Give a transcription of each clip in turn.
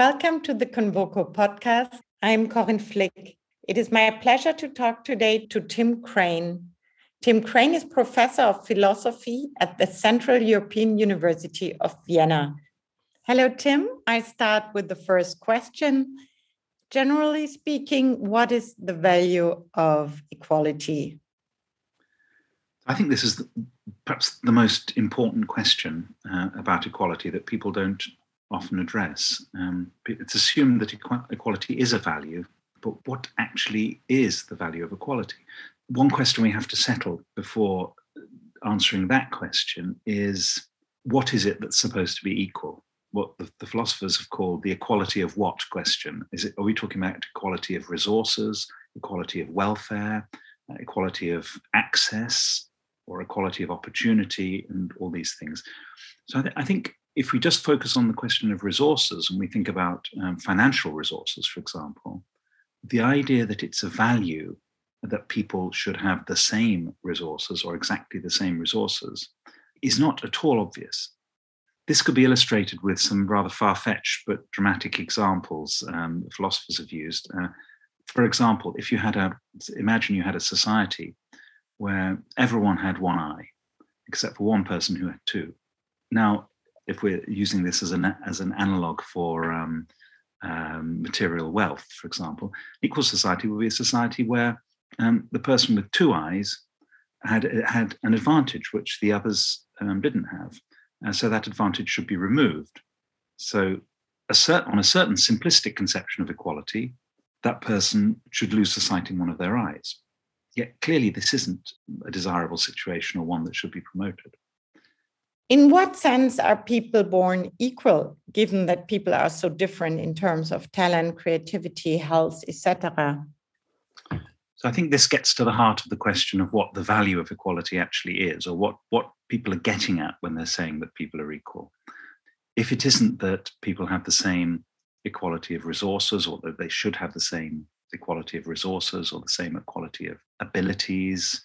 Welcome to the Convoco podcast. I'm Corinne Flick. It is my pleasure to talk today to Tim Crane. Tim Crane is professor of philosophy at the Central European University of Vienna. Hello, Tim. I start with the first question. Generally speaking, what is the value of equality? I think this is perhaps the most important question uh, about equality that people don't often address. Um, it's assumed that equality is a value, but what actually is the value of equality? One question we have to settle before answering that question is what is it that's supposed to be equal? What the, the philosophers have called the equality of what question. Is it, are we talking about equality of resources, equality of welfare, uh, equality of access, or equality of opportunity, and all these things? So I, th- I think if we just focus on the question of resources and we think about um, financial resources, for example, the idea that it's a value that people should have the same resources or exactly the same resources is not at all obvious. This could be illustrated with some rather far fetched but dramatic examples um, philosophers have used. Uh, for example, if you had a, imagine you had a society where everyone had one eye, except for one person who had two. Now, if we're using this as an as an analog for um, um, material wealth, for example, equal society would be a society where um, the person with two eyes had had an advantage which the others um, didn't have, and so that advantage should be removed. So, a cert- on a certain simplistic conception of equality, that person should lose the sight in one of their eyes. Yet clearly, this isn't a desirable situation or one that should be promoted. In what sense are people born equal, given that people are so different in terms of talent, creativity, health, etc.? So I think this gets to the heart of the question of what the value of equality actually is, or what, what people are getting at when they're saying that people are equal. If it isn't that people have the same equality of resources, or that they should have the same equality of resources, or the same equality of abilities,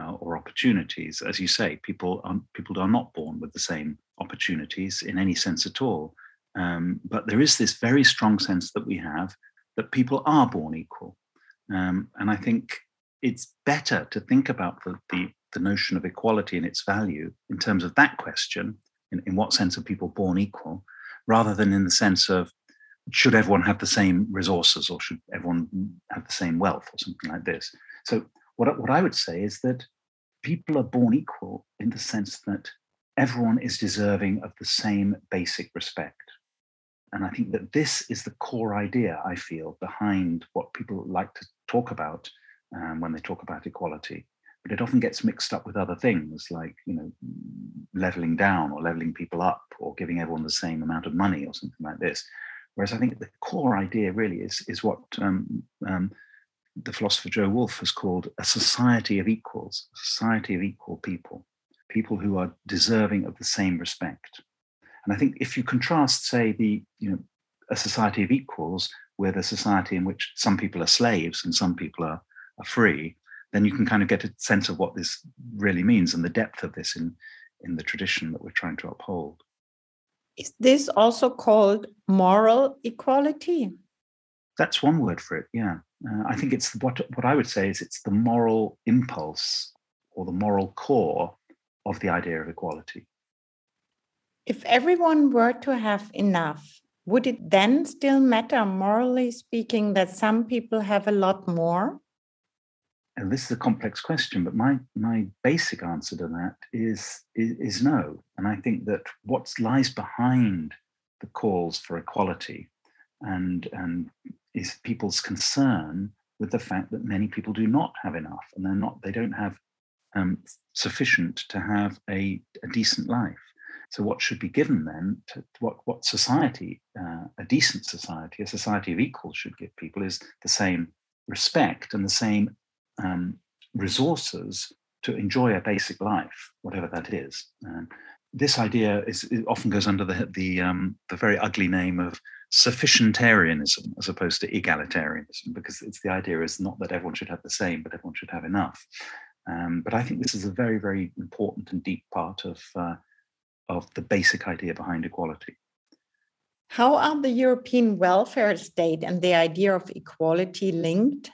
uh, or opportunities. As you say, people are, people are not born with the same opportunities in any sense at all. Um, but there is this very strong sense that we have that people are born equal. Um, and I think it's better to think about the, the, the, notion of equality and its value in terms of that question in, in what sense are people born equal, rather than in the sense of should everyone have the same resources or should everyone have the same wealth or something like this. So what, what I would say is that people are born equal in the sense that everyone is deserving of the same basic respect. And I think that this is the core idea, I feel, behind what people like to talk about um, when they talk about equality. But it often gets mixed up with other things like, you know, leveling down or leveling people up or giving everyone the same amount of money or something like this. Whereas I think the core idea really is, is what um, um, the philosopher Jo Wolff has called a society of equals, a society of equal people, people who are deserving of the same respect. And I think if you contrast, say, the you know a society of equals with a society in which some people are slaves and some people are, are free, then you can kind of get a sense of what this really means and the depth of this in, in the tradition that we're trying to uphold. Is this also called moral equality? That's one word for it, yeah. Uh, I think it's what what I would say is it's the moral impulse or the moral core of the idea of equality. If everyone were to have enough, would it then still matter, morally speaking, that some people have a lot more? And this is a complex question, but my my basic answer to that is, is, is no. And I think that what lies behind the calls for equality and and is people's concern with the fact that many people do not have enough and they're not they don't have um, sufficient to have a, a, decent life. So what should be given then to, what what society uh, a decent society a society of equals should give people is the same respect and the same um, resources to enjoy a basic life whatever that is. Um, this idea is often goes under the the, um, the very ugly name of sufficientarianism as opposed to egalitarianism, because it's the idea is not that everyone should have the same, but everyone should have enough. Um, but I think this is a very, very important and deep part of uh, of the basic idea behind equality. How are the European welfare state and the idea of equality linked?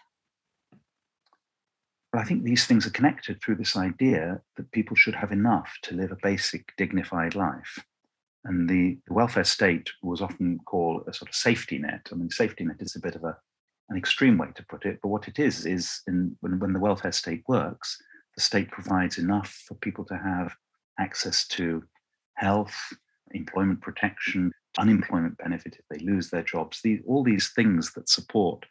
But I think these things are connected through this idea that people should have enough to live a basic, dignified life. And the, the welfare state was often called a sort of safety net. I mean, safety net is a bit of a, an extreme way to put it, but what it is, is in, when, when the welfare state works, the state provides enough for people to have access to health, employment protection, unemployment benefit if they lose their jobs, these, all these things that support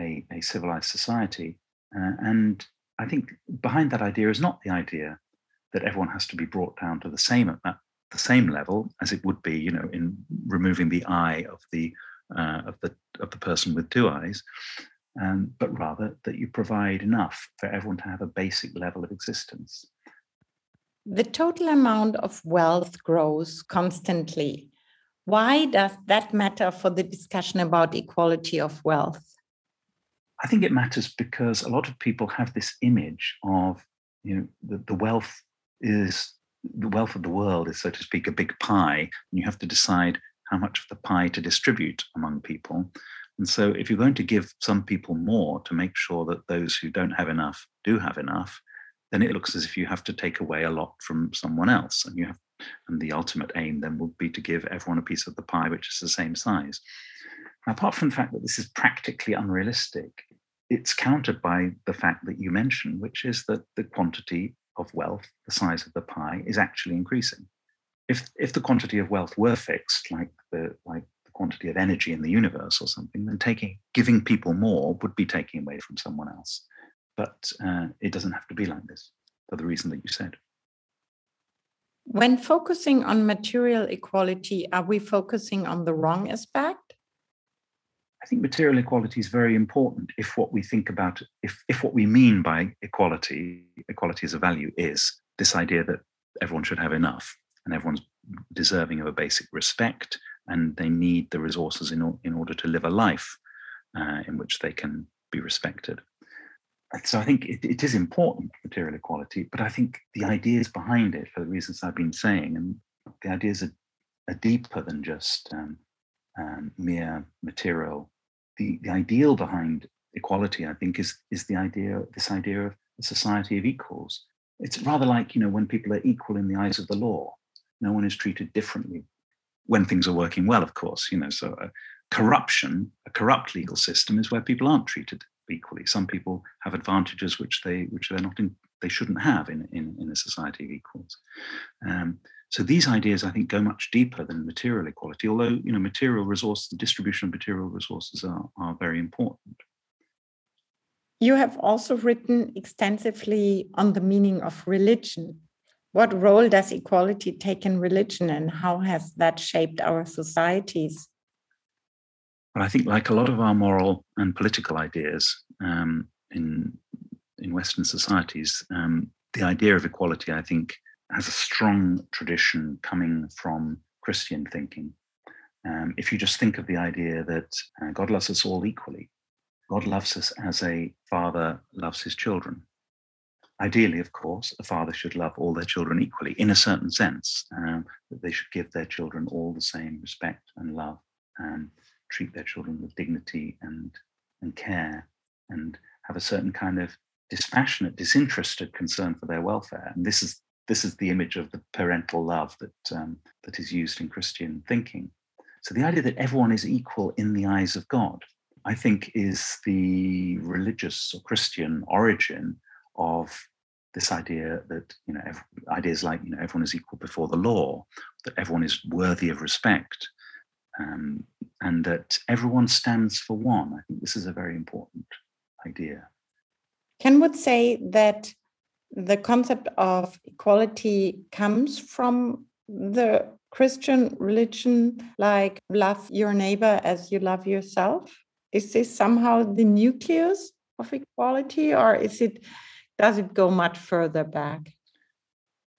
a, a civilized society. Uh, and I think behind that idea is not the idea that everyone has to be brought down to the same at the same level as it would be, you know, in removing the eye of the uh, of the of the person with two eyes, um, but rather that you provide enough for everyone to have a basic level of existence. The total amount of wealth grows constantly. Why does that matter for the discussion about equality of wealth? I think it matters because a lot of people have this image of, you know, the, the wealth is the wealth of the world is, so to speak, a big pie, and you have to decide how much of the pie to distribute among people. And so, if you're going to give some people more to make sure that those who don't have enough do have enough, then it looks as if you have to take away a lot from someone else. And you have, and the ultimate aim then would be to give everyone a piece of the pie which is the same size. Now, apart from the fact that this is practically unrealistic, it's countered by the fact that you mentioned, which is that the quantity of wealth, the size of the pie, is actually increasing. If, if the quantity of wealth were fixed, like the, like the quantity of energy in the universe or something, then taking, giving people more would be taking away from someone else. But uh, it doesn't have to be like this for the reason that you said. When focusing on material equality, are we focusing on the wrong aspect? I think material equality is very important if what we think about, if, if what we mean by equality, equality as a value, is this idea that everyone should have enough and everyone's deserving of a basic respect and they need the resources in, in order to live a life uh, in which they can be respected. So I think it, it is important, material equality, but I think the ideas behind it, for the reasons I've been saying, and the ideas are, are deeper than just um, um, mere material. The, the ideal behind equality, I think, is, is the idea, this idea of a society of equals. It's rather like, you know, when people are equal in the eyes of the law, no one is treated differently when things are working well, of course, you know, so uh, corruption, a corrupt legal system is where people aren't treated equally. Some people have advantages which they which they're not in, they shouldn't have in, in, in a society of equals. Um, so these ideas, I think, go much deeper than material equality, although you know, material resources, the distribution of material resources are, are very important. You have also written extensively on the meaning of religion. What role does equality take in religion and how has that shaped our societies? Well, I think, like a lot of our moral and political ideas um, in, in Western societies, um, the idea of equality, I think, has a strong tradition coming from Christian thinking. Um, if you just think of the idea that uh, God loves us all equally, God loves us as a father loves his children. Ideally, of course, a father should love all their children equally, in a certain sense, um, that they should give their children all the same respect and love, and treat their children with dignity and, and care, and have a certain kind of dispassionate, disinterested concern for their welfare. And this is this is the image of the parental love that um, that is used in Christian thinking. So the idea that everyone is equal in the eyes of God, I think, is the religious or Christian origin of this idea that you know every, ideas like you know everyone is equal before the law, that everyone is worthy of respect, um, and that everyone stands for one. I think this is a very important idea. Ken would say that the concept of equality comes from the Christian religion, like love your neighbor as you love yourself? Is this somehow the nucleus of equality, or is it does it go much further back?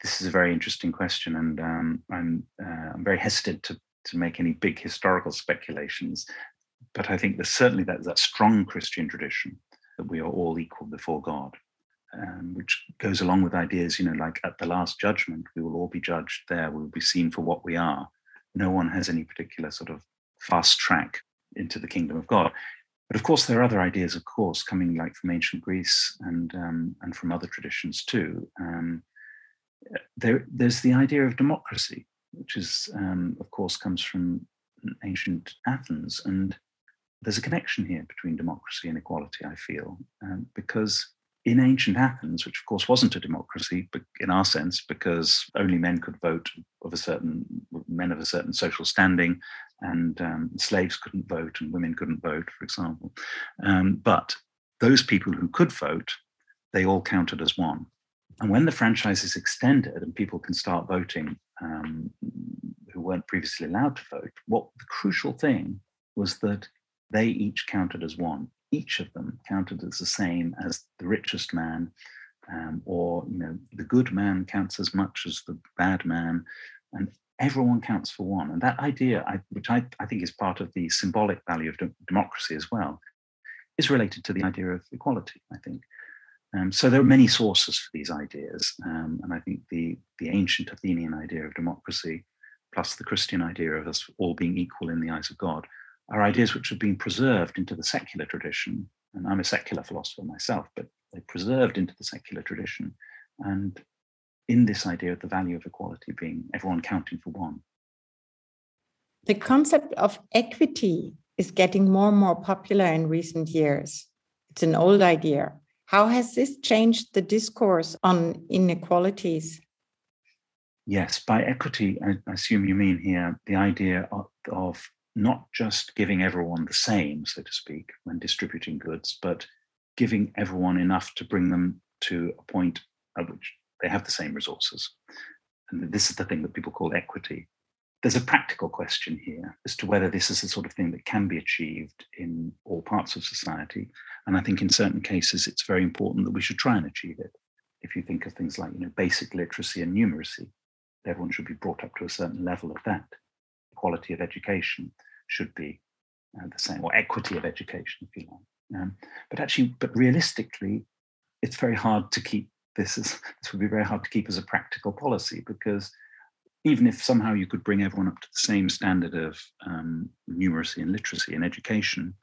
This is a very interesting question, and um, I'm uh, I'm very hesitant to to make any big historical speculations. But I think there's certainly that that strong Christian tradition that we are all equal before God um, which goes along with ideas, you know, like at the last judgment, we will all be judged there. We will be seen for what we are. No one has any particular sort of fast track into the kingdom of God. But of course, there are other ideas, of course, coming like from ancient Greece and um, and from other traditions too. Um, there, there's the idea of democracy, which is, um, of course, comes from ancient Athens, and there's a connection here between democracy and equality. I feel um, because in ancient Athens, which of course wasn't a democracy, but in our sense, because only men could vote of a certain men of a certain social standing, and um, slaves couldn't vote and women couldn't vote, for example. Um, but those people who could vote, they all counted as one. And when the franchise is extended and people can start voting um, who weren't previously allowed to vote, what the crucial thing was that they each counted as one each of them counted as the same as the richest man, um, or you know, the good man counts as much as the bad man, and everyone counts for one. And that idea, I, which I, I think is part of the symbolic value of de- democracy as well, is related to the idea of equality. I think. Um, so there are many sources for these ideas, um, and I think the the ancient Athenian idea of democracy, plus the Christian idea of us all being equal in the eyes of God, are ideas which have been preserved into the secular tradition. And I'm a secular philosopher myself, but they're preserved into the secular tradition. And in this idea of the value of equality being everyone counting for one. The concept of equity is getting more and more popular in recent years. It's an old idea. How has this changed the discourse on inequalities? Yes, by equity, I assume you mean here the idea of, of not just giving everyone the same, so to speak, when distributing goods, but giving everyone enough to bring them to a point at which they have the same resources. And this is the thing that people call equity. There's a practical question here as to whether this is the sort of thing that can be achieved in all parts of society. And I think in certain cases, it's very important that we should try and achieve it. If you think of things like, you know, basic literacy and numeracy, everyone should be brought up to a certain level of that quality of education should be uh, the same, or equity of education, if you like. Um, but actually, but realistically, it's very hard to keep this as this would be very hard to keep as a practical policy because even if somehow you could bring everyone up to the same standard of um, numeracy and literacy and education,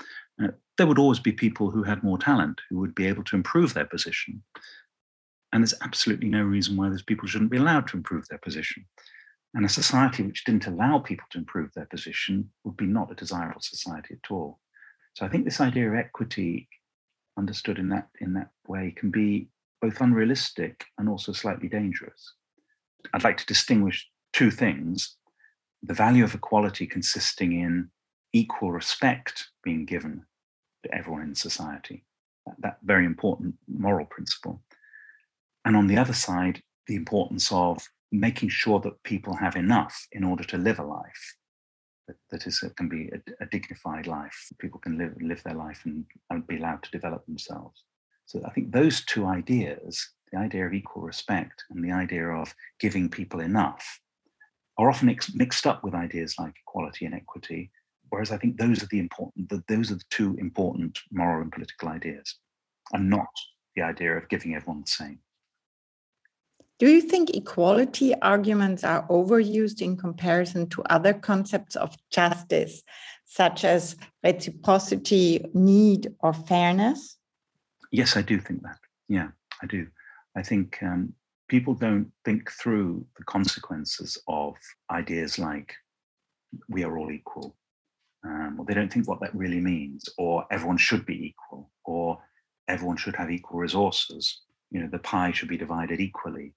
uh, there would always be people who had more talent who would be able to improve their position. And there's absolutely no reason why those people shouldn't be allowed to improve their position. And a society which didn't allow people to improve their position would be not a desirable society at all. So I think this idea of equity, understood in that in that way, can be both unrealistic and also slightly dangerous. I'd like to distinguish two things: the value of equality consisting in equal respect being given to everyone in society, that, that very important moral principle, and on the other side, the importance of making sure that people have enough in order to live a life that, that is can be a, a, dignified life. People can live live their life and, and be allowed to develop themselves. So I think those two ideas, the idea of equal respect and the idea of giving people enough, are often ex- mixed up with ideas like equality and equity. Whereas I think those are the important, the, those are the two important moral and political ideas, and not the idea of giving everyone the same. Do you think equality arguments are overused in comparison to other concepts of justice, such as reciprocity, need, or fairness? Yes, I do think that. Yeah, I do. I think um, people don't think through the consequences of ideas like we are all equal, um, or they don't think what that really means, or everyone should be equal, or everyone should have equal resources. You know, the pie should be divided equally.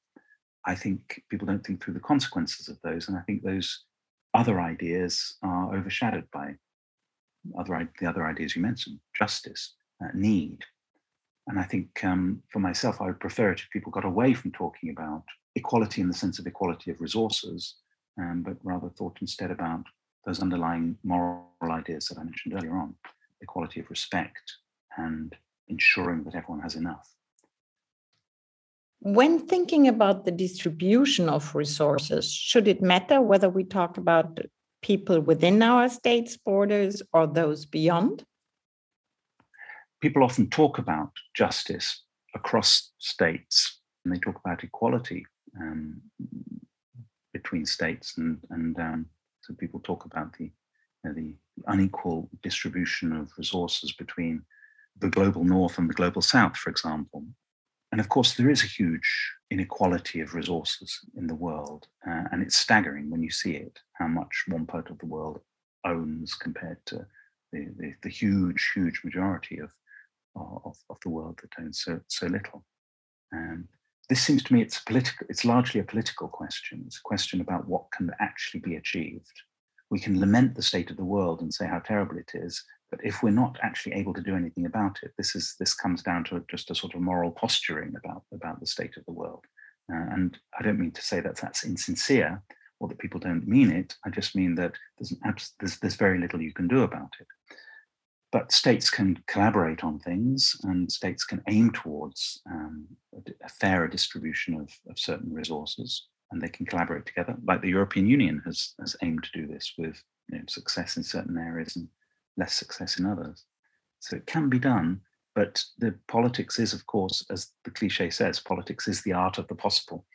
I think people don't think through the consequences of those, and I think those other ideas are overshadowed by other the other ideas you mentioned: justice, uh, need. And I think um, for myself, I would prefer it if people got away from talking about equality in the sense of equality of resources, um, but rather thought instead about those underlying moral ideas that I mentioned earlier on: equality of respect and ensuring that everyone has enough. When thinking about the distribution of resources, should it matter whether we talk about people within our state's borders or those beyond? People often talk about justice across states and they talk about equality um, between states and, and um, so people talk about the, you know, the unequal distribution of resources between the global north and the global south, for example. And of course, there is a huge inequality of resources in the world. Uh, and it's staggering when you see it, how much one part of the world owns compared to the, the, the huge, huge majority of, of, of, the world that owns so, so little. Um, this seems to me it's political, it's largely a political question. It's a question about what can actually be achieved. We can lament the state of the world and say how terrible it is, but if we're not actually able to do anything about it, this is this comes down to just a sort of moral posturing about about the state of the world. Uh, and I don't mean to say that that's insincere or that people don't mean it. I just mean that there's, abs- there's, there's very little you can do about it. But states can collaborate on things, and states can aim towards um, a, fairer distribution of, of certain resources, and they can collaborate together. Like the European Union has, has aimed to do this with you know, success in certain areas and less success in others. So it can be done, but the politics is, of course, as the cliche says, politics is the art of the possible.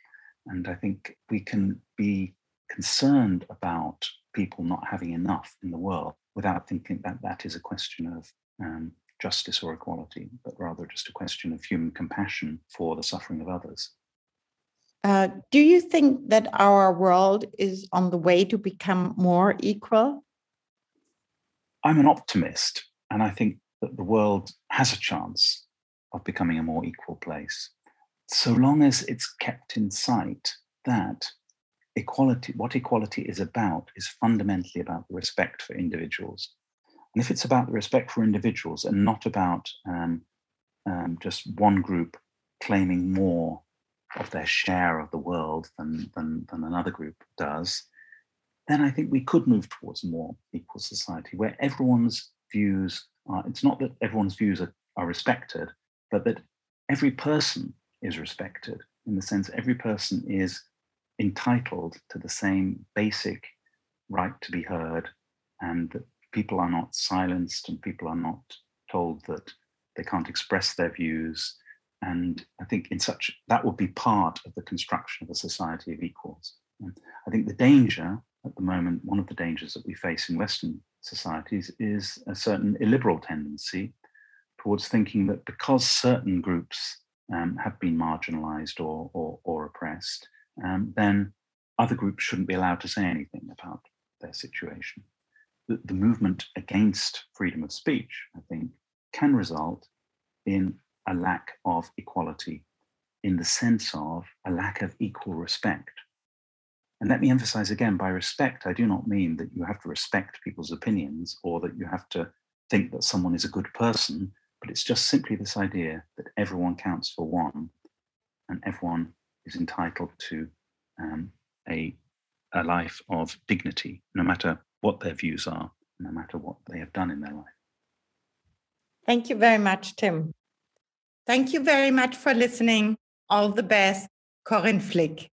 And I think we can be concerned about people not having enough in the world without thinking that that is a question of um, justice or equality, but rather just a question of human compassion for the suffering of others. Uh, do you think that our world is on the way to become more equal? I'm an optimist, and I think that the world has a chance of becoming a more equal place, so long as it's kept in sight that equality, what equality is about, is fundamentally about the respect for individuals. And if it's about the respect for individuals and not about um, um, just one group claiming more of their share of the world than, than, than another group does, then I think we could move towards a more equal society where everyone's views are, it's not that everyone's views are, are respected, but that every person is respected in the sense every person is entitled to the same basic right to be heard and that people are not silenced and people are not told that they can't express their views and i think in such that would be part of the construction of a society of equals i think the danger at the moment, one of the dangers that we face in Western societies is a certain illiberal tendency towards thinking that because certain groups um, have been marginalized or, or, or oppressed, um, then other groups shouldn't be allowed to say anything about their situation. The, the movement against freedom of speech, I think, can result in a lack of equality in the sense of a lack of equal respect and let me emphasize again by respect, I do not mean that you have to respect people's opinions or that you have to think that someone is a good person, but it's just simply this idea that everyone counts for one and everyone is entitled to um, a, a life of dignity, no matter what their views are, no matter what they have done in their life. Thank you very much, Tim. Thank you very much for listening. All the best, Corinne Flick.